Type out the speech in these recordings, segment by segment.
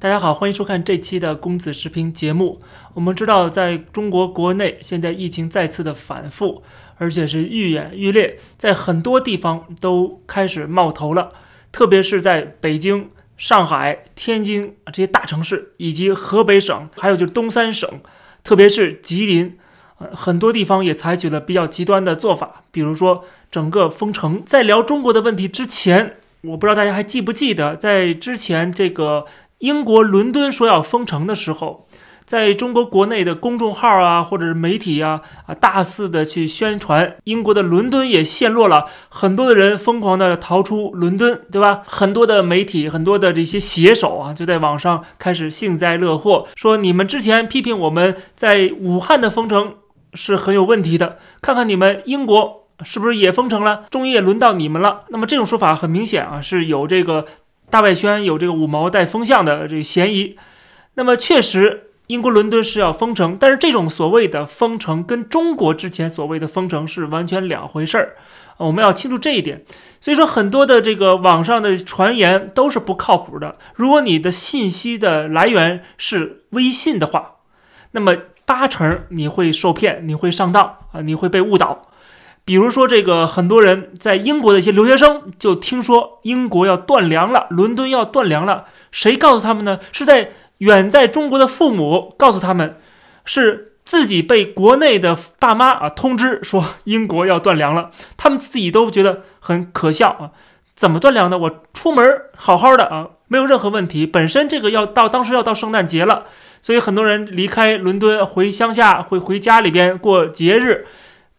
大家好，欢迎收看这期的公子视频节目。我们知道，在中国国内现在疫情再次的反复，而且是愈演愈烈，在很多地方都开始冒头了，特别是在北京、上海、天津这些大城市，以及河北省，还有就是东三省，特别是吉林，呃，很多地方也采取了比较极端的做法，比如说整个封城。在聊中国的问题之前，我不知道大家还记不记得，在之前这个英国伦敦说要封城的时候，在中国国内的公众号啊，或者是媒体啊，啊，大肆的去宣传，英国的伦敦也陷落了，很多的人疯狂的逃出伦敦，对吧？很多的媒体，很多的这些写手啊，就在网上开始幸灾乐祸，说你们之前批评我们在武汉的封城是很有问题的，看看你们英国。是不是也封城了？终于也轮到你们了。那么这种说法很明显啊，是有这个大外宣、有这个五毛带风向的这个嫌疑。那么确实，英国伦敦是要封城，但是这种所谓的封城跟中国之前所谓的封城是完全两回事儿。我们要清楚这一点。所以说，很多的这个网上的传言都是不靠谱的。如果你的信息的来源是微信的话，那么八成你会受骗，你会上当啊，你会被误导。比如说，这个很多人在英国的一些留学生就听说英国要断粮了，伦敦要断粮了。谁告诉他们呢？是在远在中国的父母告诉他们，是自己被国内的爸妈啊通知说英国要断粮了。他们自己都觉得很可笑啊！怎么断粮呢？我出门好好的啊，没有任何问题。本身这个要到当时要到圣诞节了，所以很多人离开伦敦回乡下，回回家里边过节日。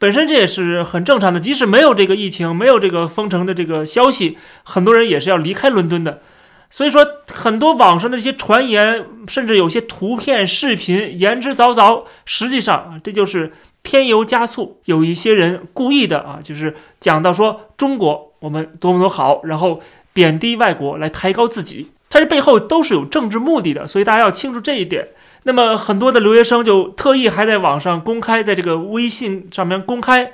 本身这也是很正常的，即使没有这个疫情，没有这个封城的这个消息，很多人也是要离开伦敦的。所以说，很多网上的一些传言，甚至有些图片、视频言之凿凿，实际上啊，这就是添油加醋。有一些人故意的啊，就是讲到说中国我们多么多么好，然后贬低外国来抬高自己，它这背后都是有政治目的的。所以大家要清楚这一点。那么很多的留学生就特意还在网上公开，在这个微信上面公开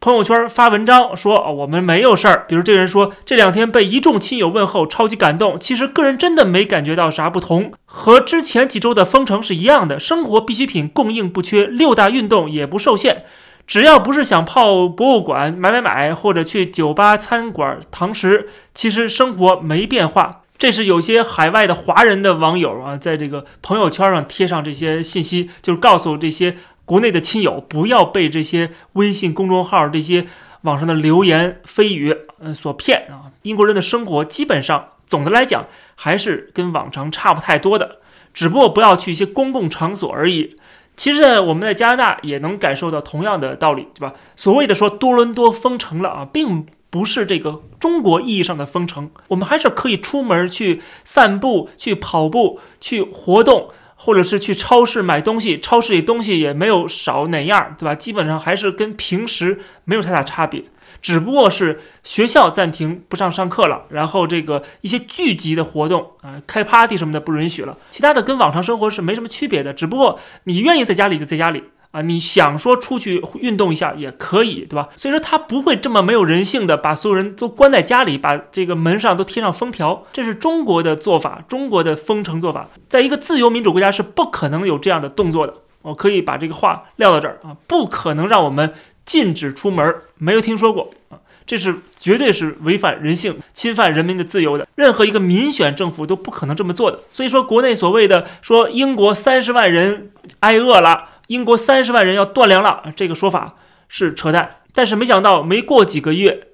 朋友圈发文章，说我们没有事儿。比如这个人说这两天被一众亲友问候，超级感动。其实个人真的没感觉到啥不同，和之前几周的封城是一样的，生活必需品供应不缺，六大运动也不受限。只要不是想泡博物馆买买买，或者去酒吧餐馆堂食，其实生活没变化。这是有些海外的华人的网友啊，在这个朋友圈上贴上这些信息，就是告诉这些国内的亲友，不要被这些微信公众号这些网上的流言蜚语，嗯，所骗啊。英国人的生活基本上总的来讲还是跟往常差不太多的，只不过不要去一些公共场所而已。其实呢，我们在加拿大也能感受到同样的道理，对吧？所谓的说多伦多封城了啊，并。不是这个中国意义上的封城，我们还是可以出门去散步、去跑步、去活动，或者是去超市买东西。超市里东西也没有少哪样，对吧？基本上还是跟平时没有太大差别，只不过是学校暂停不上上课了，然后这个一些聚集的活动啊，开 party 什么的不允许了。其他的跟往常生活是没什么区别的，只不过你愿意在家里就在家里。啊，你想说出去运动一下也可以，对吧？所以说他不会这么没有人性的把所有人都关在家里，把这个门上都贴上封条，这是中国的做法，中国的封城做法，在一个自由民主国家是不可能有这样的动作的。我可以把这个话撂到这儿啊，不可能让我们禁止出门，没有听说过啊，这是绝对是违反人性、侵犯人民的自由的，任何一个民选政府都不可能这么做的。所以说，国内所谓的说英国三十万人挨饿了。英国三十万人要断粮了，这个说法是扯淡。但是没想到，没过几个月，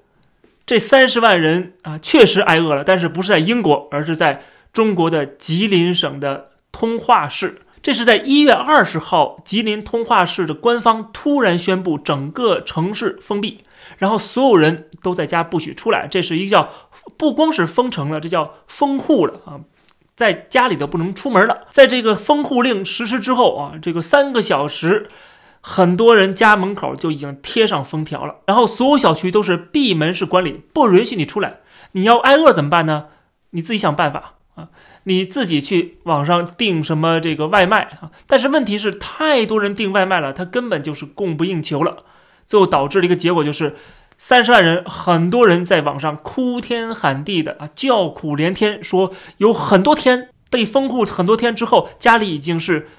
这三十万人啊，确实挨饿了。但是不是在英国，而是在中国的吉林省的通化市。这是在一月二十号，吉林通化市的官方突然宣布整个城市封闭，然后所有人都在家不许出来。这是一个叫不光是封城了，这叫封户了啊。在家里都不能出门了。在这个封户令实施之后啊，这个三个小时，很多人家门口就已经贴上封条了。然后所有小区都是闭门式管理，不允许你出来。你要挨饿怎么办呢？你自己想办法啊，你自己去网上订什么这个外卖啊。但是问题是，太多人订外卖了，它根本就是供不应求了，最后导致了一个结果就是。三十万人，很多人在网上哭天喊地的啊，叫苦连天，说有很多天被封户很多天之后，家里已经是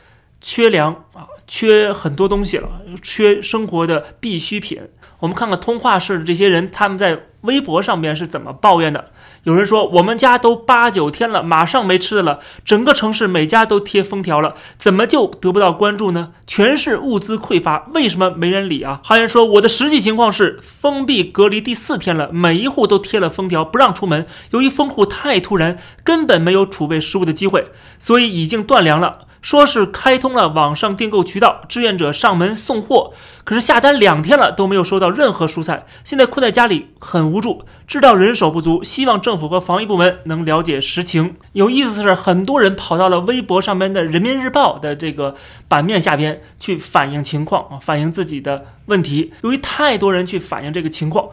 缺粮啊，缺很多东西了，缺生活的必需品。我们看看通化市的这些人，他们在微博上面是怎么抱怨的。有人说，我们家都八九天了，马上没吃的了。整个城市每家都贴封条了，怎么就得不到关注呢？全是物资匮乏，为什么没人理啊？还有人说，我的实际情况是封闭隔离第四天了，每一户都贴了封条，不让出门。由于封户太突然，根本没有储备食物的机会，所以已经断粮了。说是开通了网上订购渠道，志愿者上门送货，可是下单两天了都没有收到任何蔬菜，现在困在家里很无助，知道人手不足，希望政府和防疫部门能了解实情。有意思的是，很多人跑到了微博上面的人民日报的这个版面下边去反映情况啊，反映自己的问题。由于太多人去反映这个情况，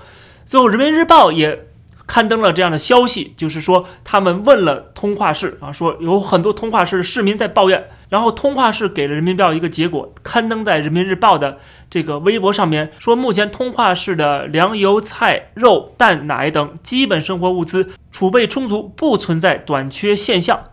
最后人民日报也。刊登了这样的消息，就是说他们问了通化市啊，说有很多通化市市民在抱怨，然后通化市给了人民日报一个结果，刊登在人民日报的这个微博上面，说目前通化市的粮油菜肉蛋奶等基本生活物资储备充足，不存在短缺现象。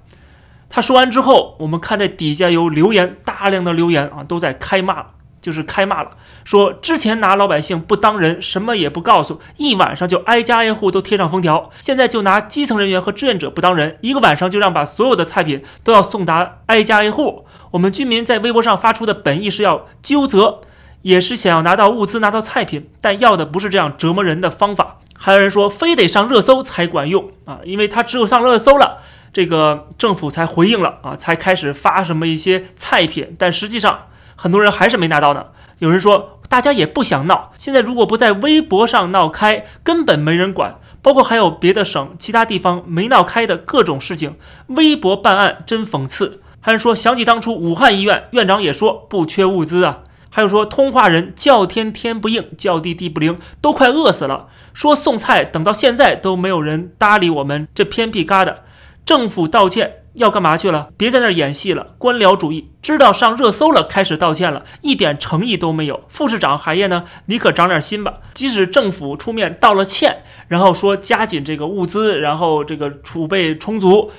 他说完之后，我们看在底下有留言，大量的留言啊，都在开骂，就是开骂了。说之前拿老百姓不当人，什么也不告诉，一晚上就挨家挨户都贴上封条。现在就拿基层人员和志愿者不当人，一个晚上就让把所有的菜品都要送达挨家挨户。我们居民在微博上发出的本意是要纠责，也是想要拿到物资、拿到菜品，但要的不是这样折磨人的方法。还有人说非得上热搜才管用啊，因为他只有上热搜了，这个政府才回应了啊，才开始发什么一些菜品，但实际上 很多人还是没拿到呢。有人说，大家也不想闹。现在如果不在微博上闹开，根本没人管。包括还有别的省、其他地方没闹开的各种事情，微博办案真讽刺。还有说，想起当初武汉医院院长也说不缺物资啊。还有说，通化人叫天天不应，叫地地不灵，都快饿死了。说送菜，等到现在都没有人搭理我们这偏僻旮瘩。政府道歉。要干嘛去了？别在那儿演戏了！官僚主义，知道上热搜了，开始道歉了，一点诚意都没有。副市长海燕呢？你可长点心吧！即使政府出面道了歉，然后说加紧这个物资，然后这个储备充足，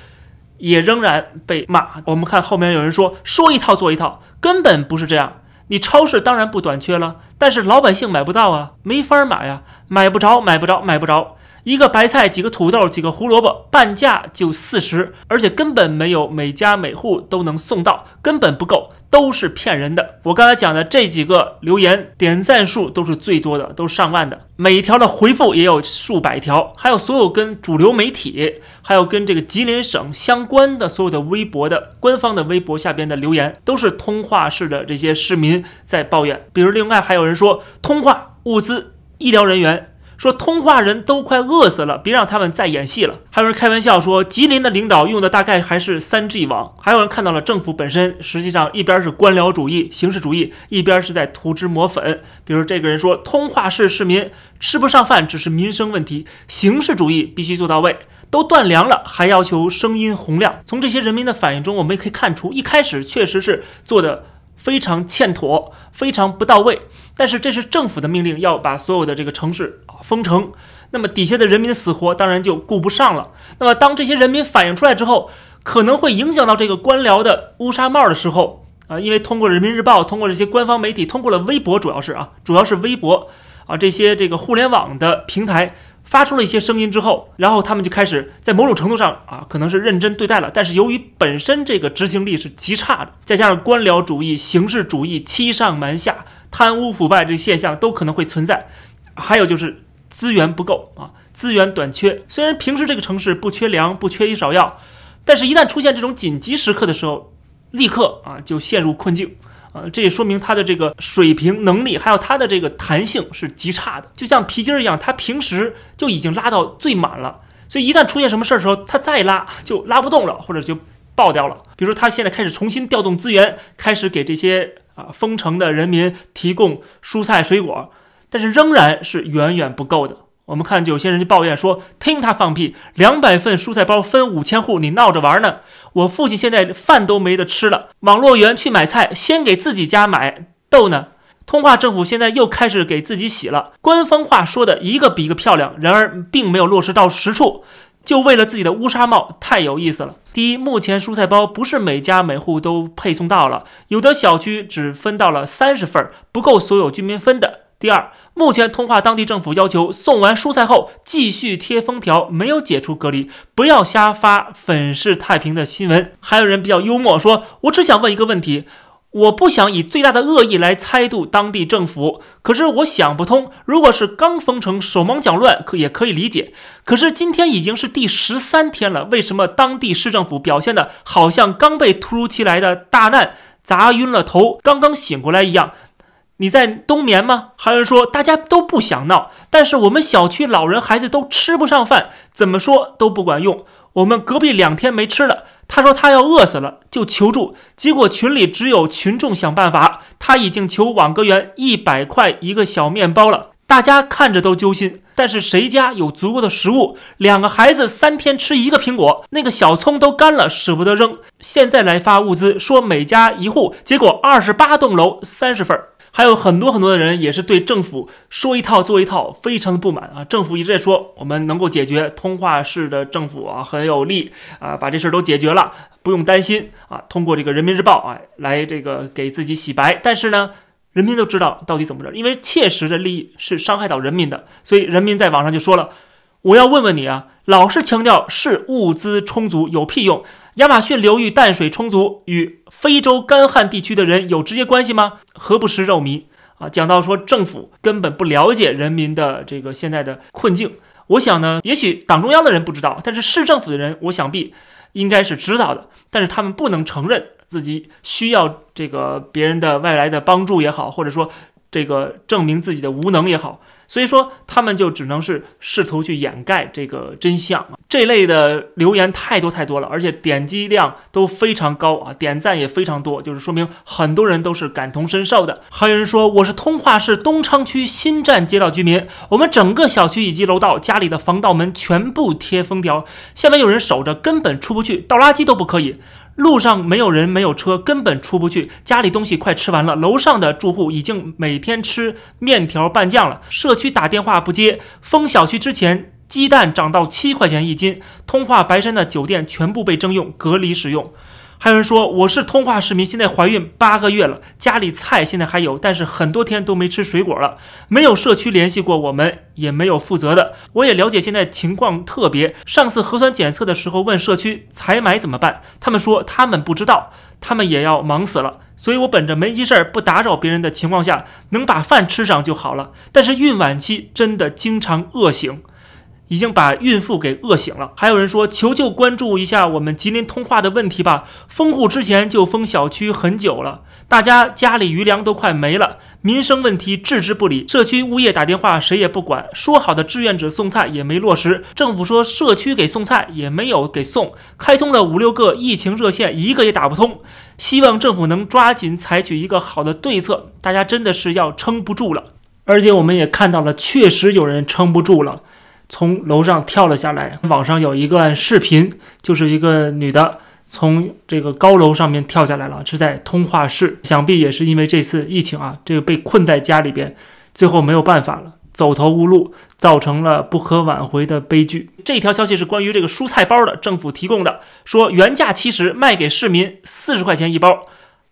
也仍然被骂。我们看后面有人说说一套做一套，根本不是这样。你超市当然不短缺了，但是老百姓买不到啊，没法买呀，买不着，买不着，买不着。一个白菜，几个土豆，几个胡萝卜，半价就四十，而且根本没有每家每户都能送到，根本不够，都是骗人的。我刚才讲的这几个留言点赞数都是最多的，都是上万的，每一条的回复也有数百条，还有所有跟主流媒体，还有跟这个吉林省相关的所有的微博的官方的微博下边的留言，都是通化市的这些市民在抱怨。比如另外还有人说，通化物资、医疗人员。说通化人都快饿死了，别让他们再演戏了。还有人开玩笑说，吉林的领导用的大概还是三 G 网。还有人看到了政府本身实际上一边是官僚主义、形式主义，一边是在涂脂抹粉。比如这个人说，通化市市民吃不上饭只是民生问题，形式主义必须做到位。都断粮了，还要求声音洪亮。从这些人民的反应中，我们也可以看出，一开始确实是做的。非常欠妥，非常不到位。但是这是政府的命令，要把所有的这个城市封城。那么底下的人民的死活当然就顾不上了。那么当这些人民反映出来之后，可能会影响到这个官僚的乌纱帽的时候啊，因为通过人民日报，通过这些官方媒体，通过了微博，主要是啊，主要是微博啊这些这个互联网的平台。发出了一些声音之后，然后他们就开始在某种程度上啊，可能是认真对待了。但是由于本身这个执行力是极差的，再加上官僚主义、形式主义欺上瞒下、贪污腐败这现象都可能会存在。还有就是资源不够啊，资源短缺。虽然平时这个城市不缺粮、不缺医少药，但是一旦出现这种紧急时刻的时候，立刻啊就陷入困境。呃，这也说明他的这个水平能力，还有他的这个弹性是极差的，就像皮筋一样，他平时就已经拉到最满了，所以一旦出现什么事儿的时候，他再拉就拉不动了，或者就爆掉了。比如说，他现在开始重新调动资源，开始给这些啊封城的人民提供蔬菜水果，但是仍然是远远不够的。我们看，有些人就抱怨说：“听他放屁，两百份蔬菜包分五千户，你闹着玩呢？我父亲现在饭都没得吃了。网络员去买菜，先给自己家买，逗呢。通化政府现在又开始给自己洗了，官方话说的一个比一个漂亮，然而并没有落实到实处。就为了自己的乌纱帽，太有意思了。第一，目前蔬菜包不是每家每户都配送到了，有的小区只分到了三十份，不够所有居民分的。第二，目前通化当地政府要求送完蔬菜后继续贴封条，没有解除隔离，不要瞎发粉饰太平的新闻。还有人比较幽默说：“我只想问一个问题，我不想以最大的恶意来猜度当地政府，可是我想不通，如果是刚封城手忙脚乱，可也可以理解。可是今天已经是第十三天了，为什么当地市政府表现的好像刚被突如其来的大难砸晕了头，刚刚醒过来一样？”你在冬眠吗？还有人说大家都不想闹，但是我们小区老人孩子都吃不上饭，怎么说都不管用。我们隔壁两天没吃了，他说他要饿死了，就求助。结果群里只有群众想办法，他已经求网格员一百块一个小面包了，大家看着都揪心。但是谁家有足够的食物？两个孩子三天吃一个苹果，那个小葱都干了，舍不得扔。现在来发物资，说每家一户，结果二十八栋楼三十份儿。还有很多很多的人也是对政府说一套做一套，非常的不满啊！政府一直在说我们能够解决，通化市的政府啊很有力啊，把这事儿都解决了，不用担心啊。通过这个人民日报啊来这个给自己洗白，但是呢，人民都知道到底怎么着，因为切实的利益是伤害到人民的，所以人民在网上就说了：我要问问你啊，老是强调是物资充足有屁用？亚马逊流域淡水充足与非洲干旱地区的人有直接关系吗？何不食肉糜啊？讲到说政府根本不了解人民的这个现在的困境，我想呢，也许党中央的人不知道，但是市政府的人，我想必应该是知道的，但是他们不能承认自己需要这个别人的外来的帮助也好，或者说这个证明自己的无能也好。所以说，他们就只能是试图去掩盖这个真相这类的留言太多太多了，而且点击量都非常高啊，点赞也非常多，就是说明很多人都是感同身受的。还有人说，我是通化市东昌区新站街道居民，我们整个小区以及楼道家里的防盗门全部贴封条，下面有人守着，根本出不去，倒垃圾都不可以。路上没有人，没有车，根本出不去。家里东西快吃完了，楼上的住户已经每天吃面条拌酱了。社区打电话不接，封小区之前，鸡蛋涨到七块钱一斤。通化白山的酒店全部被征用，隔离使用。还有人说我是通化市民，现在怀孕八个月了，家里菜现在还有，但是很多天都没吃水果了。没有社区联系过我们，也没有负责的。我也了解现在情况特别。上次核酸检测的时候问社区采买怎么办，他们说他们不知道，他们也要忙死了。所以我本着没急事儿、不打扰别人的情况下，能把饭吃上就好了。但是孕晚期真的经常饿醒。已经把孕妇给饿醒了。还有人说，求求关注一下我们吉林通化的问题吧。封户之前就封小区很久了，大家家里余粮都快没了，民生问题置之不理。社区物业打电话谁也不管，说好的志愿者送菜也没落实。政府说社区给送菜也没有给送，开通了五六个疫情热线，一个也打不通。希望政府能抓紧采取一个好的对策，大家真的是要撑不住了。而且我们也看到了，确实有人撑不住了。从楼上跳了下来，网上有一个视频，就是一个女的从这个高楼上面跳下来了，是在通化市，想必也是因为这次疫情啊，这个被困在家里边，最后没有办法了，走投无路，造成了不可挽回的悲剧。这条消息是关于这个蔬菜包的，政府提供的，说原价七十，卖给市民四十块钱一包，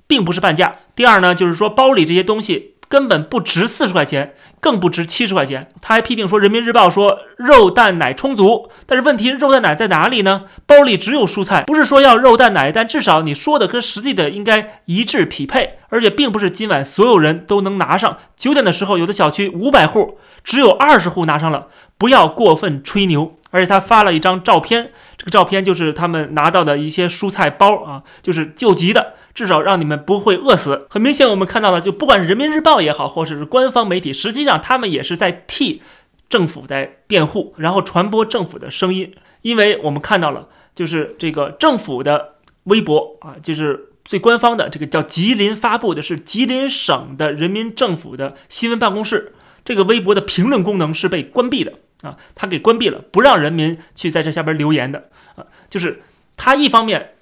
并不是半价。第二呢，就是说包里这些东西。根本不值四十块钱，更不值七十块钱。他还批评说，《人民日报》说肉蛋奶充足，但是问题肉蛋奶在哪里呢？包里只有蔬菜，不是说要肉蛋奶，但至少你说的跟实际的应该一致匹配。而且并不是今晚所有人都能拿上。九点的时候，有的小区五百户只有二十户拿上了，不要过分吹牛。而且他发了一张照片，这个照片就是他们拿到的一些蔬菜包啊，就是救急的。至少让你们不会饿死。很明显，我们看到了，就不管是人民日报也好，或者是官方媒体，实际上他们也是在替政府在辩护，然后传播政府的声音。因为我们看到了，就是这个政府的微博啊，就是最官方的这个叫吉林发布的是吉林省的人民政府的新闻办公室，这个微博的评论功能是被关闭的啊，他给关闭了，不让人民去在这下边留言的啊，就是他一方面。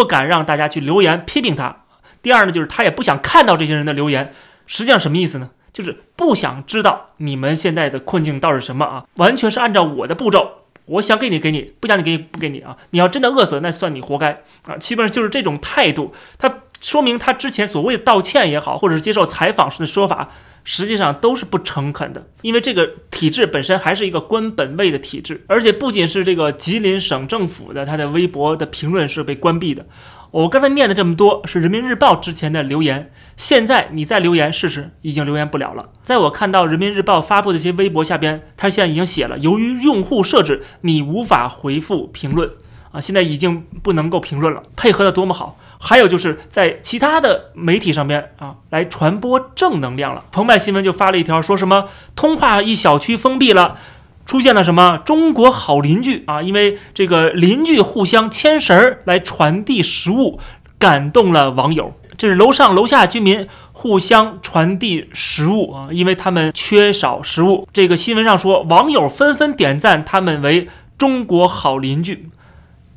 不敢让大家去留言批评他。第二呢，就是他也不想看到这些人的留言。实际上什么意思呢？就是不想知道你们现在的困境到底是什么啊？完全是按照我的步骤，我想给你给你，不想你给你不给你啊！你要真的饿死，那算你活该啊！基本上就是这种态度，他说明他之前所谓的道歉也好，或者是接受采访时的说法，实际上都是不诚恳的。因为这个体制本身还是一个官本位的体制，而且不仅是这个吉林省政府的他的微博的评论是被关闭的。我刚才念的这么多是人民日报之前的留言，现在你再留言试试，已经留言不了了。在我看到人民日报发布的一些微博下边，他现在已经写了，由于用户设置，你无法回复评论啊，现在已经不能够评论了。配合的多么好！还有就是在其他的媒体上边啊，来传播正能量了。澎湃新闻就发了一条，说什么通化一小区封闭了。出现了什么中国好邻居啊？因为这个邻居互相牵绳儿来传递食物，感动了网友。这是楼上楼下居民互相传递食物啊，因为他们缺少食物。这个新闻上说，网友纷纷点赞他们为中国好邻居。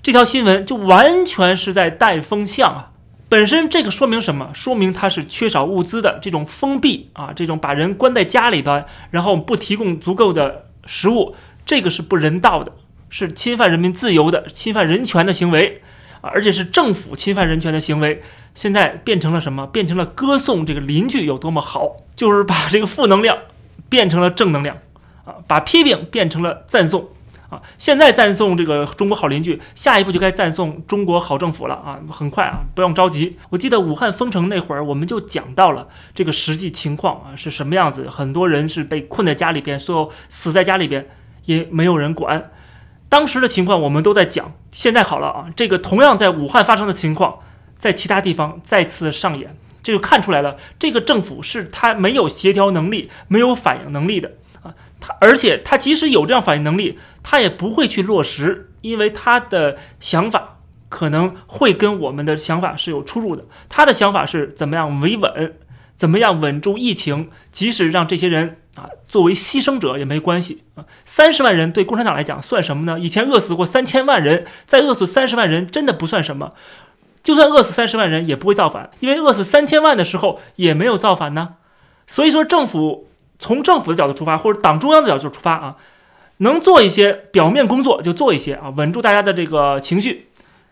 这条新闻就完全是在带风向啊！本身这个说明什么？说明它是缺少物资的这种封闭啊，这种把人关在家里边，然后不提供足够的。食物，这个是不人道的，是侵犯人民自由的、侵犯人权的行为啊！而且是政府侵犯人权的行为。现在变成了什么？变成了歌颂这个邻居有多么好，就是把这个负能量变成了正能量啊！把批评变成了赞颂啊！现在赞颂这个中国好邻居，下一步就该赞颂中国好政府了啊！很快啊，不用着急。我记得武汉封城那会儿，我们就讲到了这个实际情况啊是什么样子，很多人是被困在家里边，所有死在家里边。也没有人管，当时的情况我们都在讲。现在好了啊，这个同样在武汉发生的情况，在其他地方再次上演，这就看出来了。这个政府是他没有协调能力、没有反应能力的啊。他而且他即使有这样反应能力，他也不会去落实，因为他的想法可能会跟我们的想法是有出入的。他的想法是怎么样维稳。怎么样稳住疫情？即使让这些人啊作为牺牲者也没关系啊。三十万人对共产党来讲算什么呢？以前饿死过三千万人，再饿死三十万人真的不算什么。就算饿死三十万人也不会造反，因为饿死三千万的时候也没有造反呢。所以说，政府从政府的角度出发，或者党中央的角度出发啊，能做一些表面工作就做一些啊，稳住大家的这个情绪。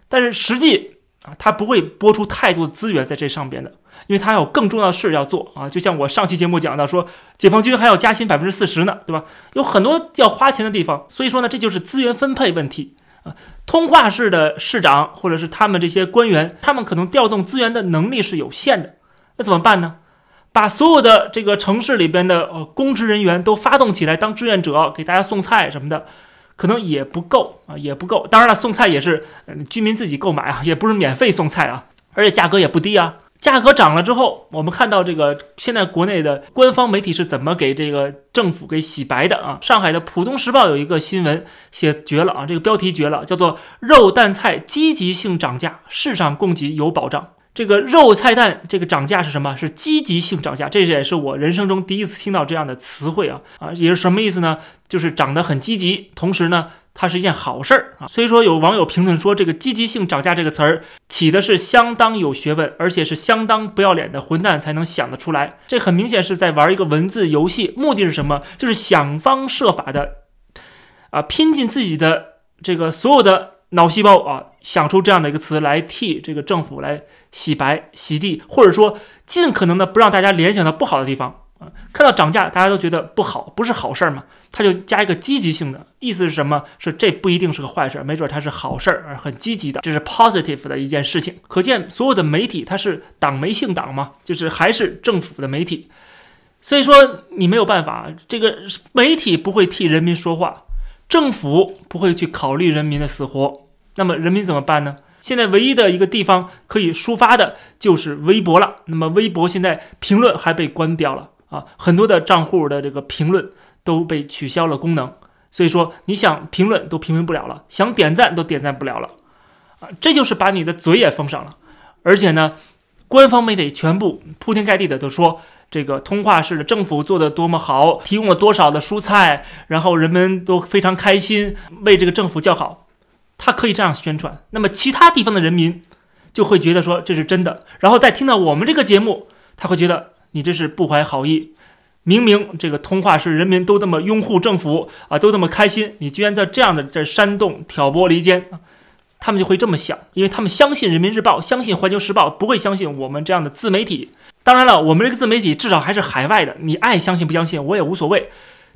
但是实际啊，他不会拨出太多的资源在这上边的。因为他有更重要的事要做啊，就像我上期节目讲的，说解放军还要加薪百分之四十呢，对吧？有很多要花钱的地方，所以说呢，这就是资源分配问题啊。通化市的市长或者是他们这些官员，他们可能调动资源的能力是有限的，那怎么办呢？把所有的这个城市里边的呃公职人员都发动起来当志愿者，给大家送菜什么的，可能也不够啊，也不够。当然了，送菜也是居民自己购买啊，也不是免费送菜啊，而且价格也不低啊。价格涨了之后，我们看到这个现在国内的官方媒体是怎么给这个政府给洗白的啊？上海的浦东时报有一个新闻写绝了啊，这个标题绝了，叫做“肉蛋菜积极性涨价，市场供给有保障”。这个肉菜蛋这个涨价是什么？是积极性涨价，这也是我人生中第一次听到这样的词汇啊啊，也是什么意思呢？就是涨得很积极，同时呢。它是一件好事儿啊，所以说有网友评论说，这个积极性涨价这个词儿起的是相当有学问，而且是相当不要脸的混蛋才能想得出来。这很明显是在玩一个文字游戏，目的是什么？就是想方设法的啊，拼尽自己的这个所有的脑细胞啊，想出这样的一个词来替这个政府来洗白洗地，或者说尽可能的不让大家联想到不好的地方啊。看到涨价，大家都觉得不好，不是好事儿嘛？他就加一个积极性的，意思是什么？是这不一定是个坏事，没准它是好事儿，很积极的，这是 positive 的一件事情。可见所有的媒体，它是党媒姓党嘛，就是还是政府的媒体。所以说你没有办法，这个媒体不会替人民说话，政府不会去考虑人民的死活，那么人民怎么办呢？现在唯一的一个地方可以抒发的就是微博了。那么微博现在评论还被关掉了。啊，很多的账户的这个评论都被取消了功能，所以说你想评论都评论不了了，想点赞都点赞不了了，啊，这就是把你的嘴也封上了。而且呢，官方媒体全部铺天盖地的都说这个通化市的政府做的多么好，提供了多少的蔬菜，然后人们都非常开心，为这个政府叫好。他可以这样宣传，那么其他地方的人民就会觉得说这是真的，然后再听到我们这个节目，他会觉得。你这是不怀好意，明明这个通化市人民都这么拥护政府啊，都这么开心，你居然在这样的在煽动、挑拨离间啊！他们就会这么想，因为他们相信人民日报，相信环球时报，不会相信我们这样的自媒体。当然了，我们这个自媒体至少还是海外的，你爱相信不相信我也无所谓。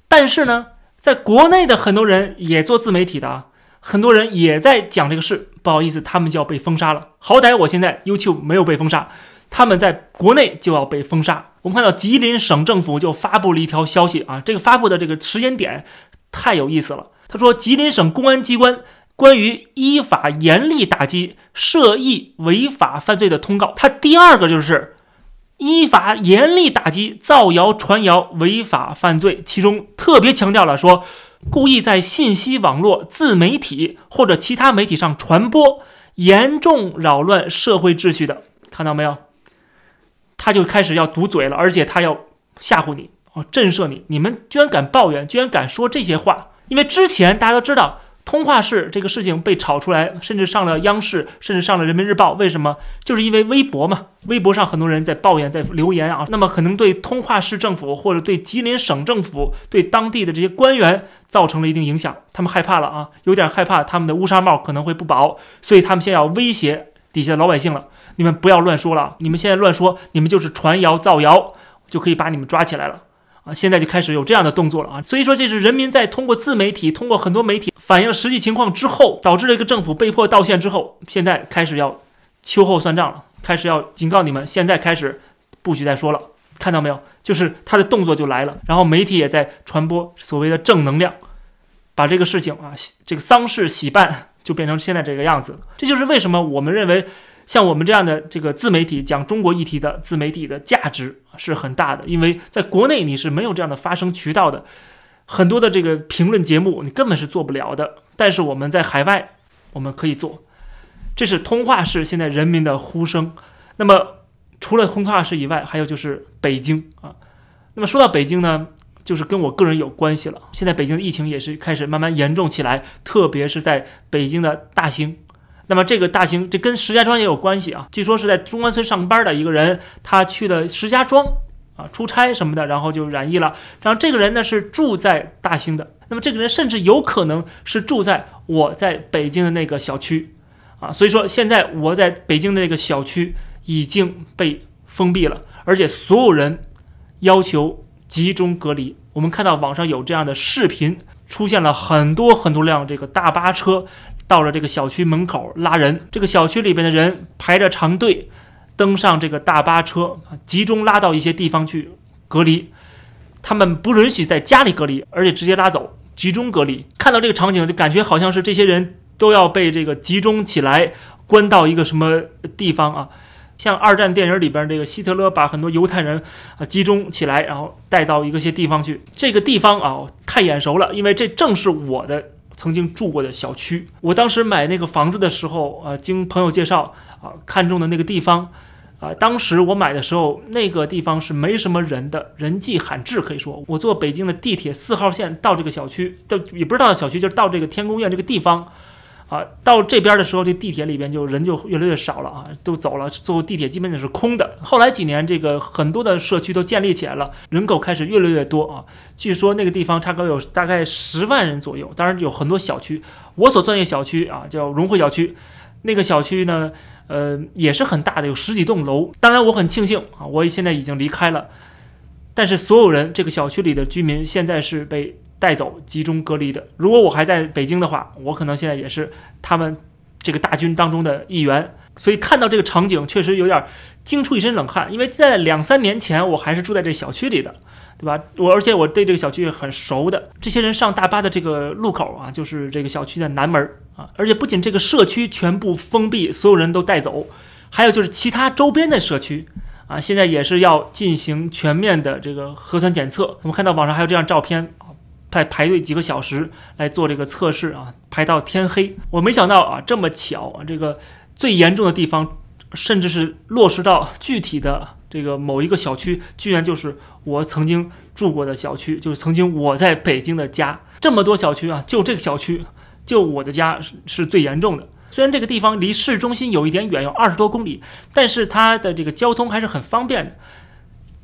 但是呢，在国内的很多人也做自媒体的，很多人也在讲这个事。不好意思，他们就要被封杀了。好歹我现在 YouTube 没有被封杀，他们在国内就要被封杀。我们看到吉林省政府就发布了一条消息啊，这个发布的这个时间点太有意思了。他说，吉林省公安机关。关于依法严厉打击涉疫违法犯罪的通告，它第二个就是依法严厉打击造谣传谣违法犯罪，其中特别强调了说，故意在信息网络、自媒体或者其他媒体上传播严重扰乱社会秩序的，看到没有？他就开始要堵嘴了，而且他要吓唬你哦，震慑你，你们居然敢抱怨，居然敢说这些话，因为之前大家都知道。通化市这个事情被炒出来，甚至上了央视，甚至上了人民日报。为什么？就是因为微博嘛。微博上很多人在抱怨，在留言啊。那么可能对通化市政府或者对吉林省政府、对当地的这些官员造成了一定影响。他们害怕了啊，有点害怕他们的乌纱帽可能会不保，所以他们现在要威胁底下的老百姓了。你们不要乱说了，你们现在乱说，你们就是传谣造谣，就可以把你们抓起来了。啊，现在就开始有这样的动作了啊，所以说这是人民在通过自媒体、通过很多媒体反映实际情况之后，导致了一个政府被迫道歉之后，现在开始要秋后算账了，开始要警告你们，现在开始不许再说了，看到没有？就是他的动作就来了，然后媒体也在传播所谓的正能量，把这个事情啊，这个丧事喜办就变成现在这个样子，这就是为什么我们认为。像我们这样的这个自媒体讲中国议题的自媒体的价值是很大的，因为在国内你是没有这样的发声渠道的，很多的这个评论节目你根本是做不了的。但是我们在海外我们可以做，这是通化市现在人民的呼声。那么除了通化市以外，还有就是北京啊。那么说到北京呢，就是跟我个人有关系了。现在北京的疫情也是开始慢慢严重起来，特别是在北京的大兴。那么这个大兴，这跟石家庄也有关系啊。据说是在中关村上班的一个人，他去了石家庄啊出差什么的，然后就染疫了。然后这个人呢是住在大兴的，那么这个人甚至有可能是住在我在北京的那个小区啊。所以说现在我在北京的那个小区已经被封闭了，而且所有人要求集中隔离。我们看到网上有这样的视频，出现了很多很多辆这个大巴车。到了这个小区门口拉人，这个小区里边的人排着长队，登上这个大巴车，集中拉到一些地方去隔离。他们不允许在家里隔离，而且直接拉走，集中隔离。看到这个场景，就感觉好像是这些人都要被这个集中起来，关到一个什么地方啊？像二战电影里边这个希特勒把很多犹太人啊集中起来，然后带到一个些地方去。这个地方啊太眼熟了，因为这正是我的。曾经住过的小区，我当时买那个房子的时候，啊，经朋友介绍，啊，看中的那个地方，啊，当时我买的时候，那个地方是没什么人的，人迹罕至，可以说，我坐北京的地铁四号线到这个小区，到也不是到小区，就是到这个天宫院这个地方。啊，到这边的时候，这地铁里边就人就越来越少了啊，都走了，坐地铁基本上是空的。后来几年，这个很多的社区都建立起来了，人口开始越来越多啊。据说那个地方差不多有大概十万人左右，当然有很多小区。我所在的小区啊，叫融汇小区，那个小区呢，呃，也是很大的，有十几栋楼。当然，我很庆幸啊，我现在已经离开了，但是所有人，这个小区里的居民现在是被。带走集中隔离的。如果我还在北京的话，我可能现在也是他们这个大军当中的一员。所以看到这个场景，确实有点惊出一身冷汗。因为在两三年前，我还是住在这小区里的，对吧？我而且我对这个小区很熟的。这些人上大巴的这个路口啊，就是这个小区的南门啊。而且不仅这个社区全部封闭，所有人都带走，还有就是其他周边的社区啊，现在也是要进行全面的这个核酸检测。我们看到网上还有这样照片。在排队几个小时来做这个测试啊，排到天黑。我没想到啊，这么巧啊，这个最严重的地方，甚至是落实到具体的这个某一个小区，居然就是我曾经住过的小区，就是曾经我在北京的家。这么多小区啊，就这个小区，就我的家是是最严重的。虽然这个地方离市中心有一点远，有二十多公里，但是它的这个交通还是很方便的，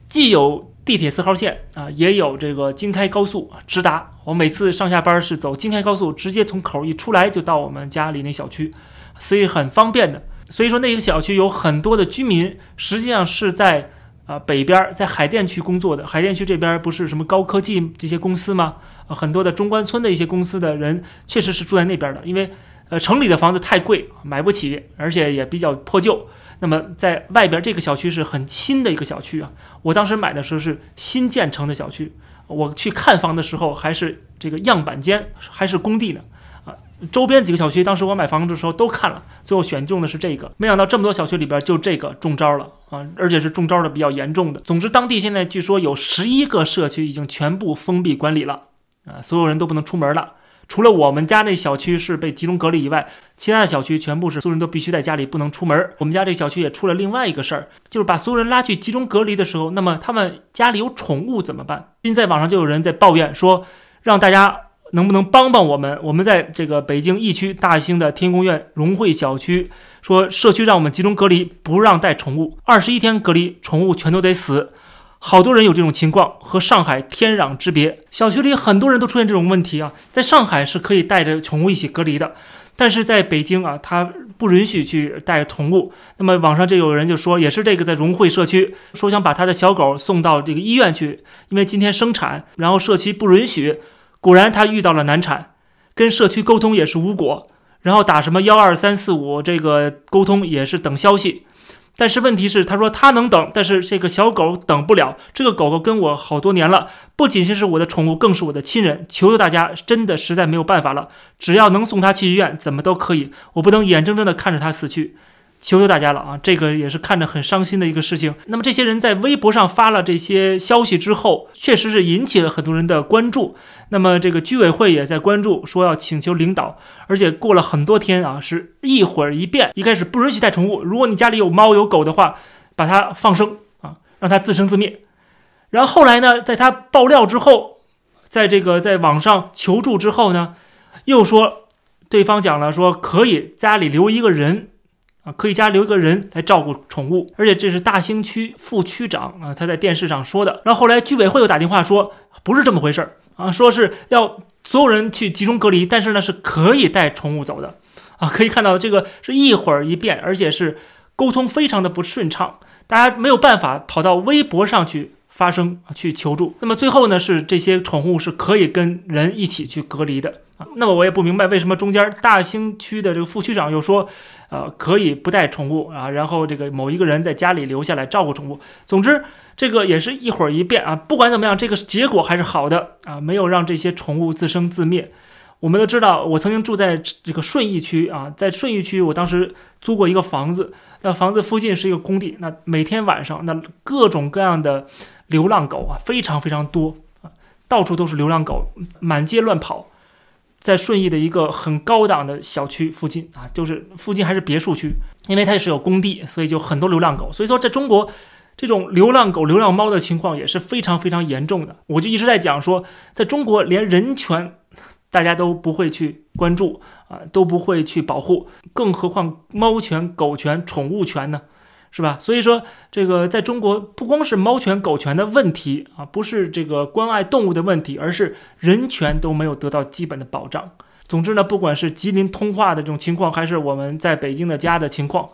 既有。地铁四号线啊，也有这个京开高速直达。我每次上下班是走京开高速，直接从口一出来就到我们家里那小区，所以很方便的。所以说那个小区有很多的居民，实际上是在啊北边，在海淀区工作的。海淀区这边不是什么高科技这些公司吗？很多的中关村的一些公司的人确实是住在那边的，因为呃城里的房子太贵，买不起，而且也比较破旧。那么在外边这个小区是很新的一个小区啊，我当时买的时候是新建成的小区，我去看房的时候还是这个样板间，还是工地呢，啊，周边几个小区当时我买房子的时候都看了，最后选中的是这个，没想到这么多小区里边就这个中招了啊，而且是中招的比较严重的。总之，当地现在据说有十一个社区已经全部封闭管理了，啊，所有人都不能出门了。除了我们家那小区是被集中隔离以外，其他的小区全部是所有人都必须在家里不能出门。我们家这小区也出了另外一个事儿，就是把所有人拉去集中隔离的时候，那么他们家里有宠物怎么办？现在网上就有人在抱怨说，让大家能不能帮帮我们？我们在这个北京易区大兴的天宫苑融汇小区，说社区让我们集中隔离，不让带宠物，二十一天隔离，宠物全都得死。好多人有这种情况，和上海天壤之别。小区里很多人都出现这种问题啊，在上海是可以带着宠物一起隔离的，但是在北京啊，它不允许去带宠物。那么网上就有人就说，也是这个在融汇社区说想把他的小狗送到这个医院去，因为今天生产，然后社区不允许。果然他遇到了难产，跟社区沟通也是无果，然后打什么幺二三四五这个沟通也是等消息。但是问题是，他说他能等，但是这个小狗等不了。这个狗狗跟我好多年了，不仅仅是我的宠物，更是我的亲人。求求大家，真的实在没有办法了，只要能送它去医院，怎么都可以。我不能眼睁睁的看着它死去。求求大家了啊！这个也是看着很伤心的一个事情。那么这些人在微博上发了这些消息之后，确实是引起了很多人的关注。那么这个居委会也在关注，说要请求领导。而且过了很多天啊，是一会儿一变。一开始不允许带宠物，如果你家里有猫有狗的话，把它放生啊，让它自生自灭。然后后来呢，在他爆料之后，在这个在网上求助之后呢，又说对方讲了说可以家里留一个人。啊，可以家留一个人来照顾宠物，而且这是大兴区副区长啊，他在电视上说的。然后后来居委会又打电话说，不是这么回事儿啊，说是要所有人去集中隔离，但是呢是可以带宠物走的啊。可以看到这个是一会儿一变，而且是沟通非常的不顺畅，大家没有办法跑到微博上去发声去求助。那么最后呢，是这些宠物是可以跟人一起去隔离的。那么我也不明白为什么中间大兴区的这个副区长又说，呃，可以不带宠物啊，然后这个某一个人在家里留下来照顾宠物。总之，这个也是一会儿一变啊。不管怎么样，这个结果还是好的啊，没有让这些宠物自生自灭。我们都知道，我曾经住在这个顺义区啊，在顺义区，我当时租过一个房子，那房子附近是一个工地，那每天晚上那各种各样的流浪狗啊，非常非常多啊，到处都是流浪狗，满街乱跑。在顺义的一个很高档的小区附近啊，就是附近还是别墅区，因为它也是有工地，所以就很多流浪狗。所以说，在中国，这种流浪狗、流浪猫的情况也是非常非常严重的。我就一直在讲说，在中国连人权大家都不会去关注啊，都不会去保护，更何况猫权、狗权、宠物权呢？是吧？所以说，这个在中国不光是猫权狗权的问题啊，不是这个关爱动物的问题，而是人权都没有得到基本的保障。总之呢，不管是吉林通化的这种情况，还是我们在北京的家的情况，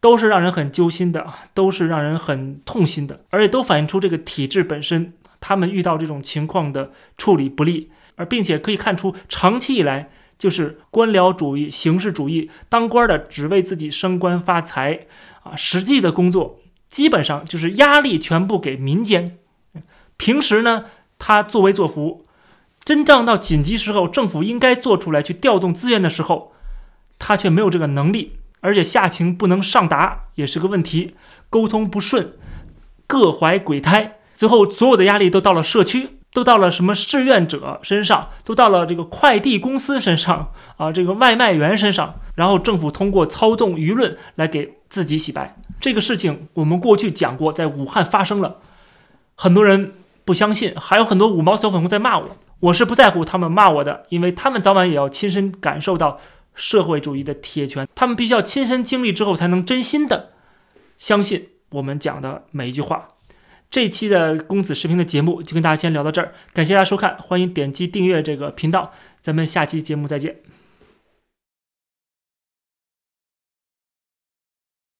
都是让人很揪心的啊，都是让人很痛心的，而且都反映出这个体制本身，他们遇到这种情况的处理不力，而并且可以看出，长期以来就是官僚主义、形式主义，当官的只为自己升官发财。实际的工作基本上就是压力全部给民间。平时呢，他作威作福；真正到紧急时候，政府应该做出来去调动资源的时候，他却没有这个能力，而且下情不能上达也是个问题，沟通不顺，各怀鬼胎。最后，所有的压力都到了社区。都到了什么志愿者身上，都到了这个快递公司身上啊，这个外卖员身上，然后政府通过操纵舆论来给自己洗白。这个事情我们过去讲过，在武汉发生了，很多人不相信，还有很多五毛小粉红在骂我，我是不在乎他们骂我的，因为他们早晚也要亲身感受到社会主义的铁拳，他们必须要亲身经历之后，才能真心的相信我们讲的每一句话。这期的公子视频的节目就跟大家先聊到这儿，感谢大家收看，欢迎点击订阅这个频道，咱们下期节目再见。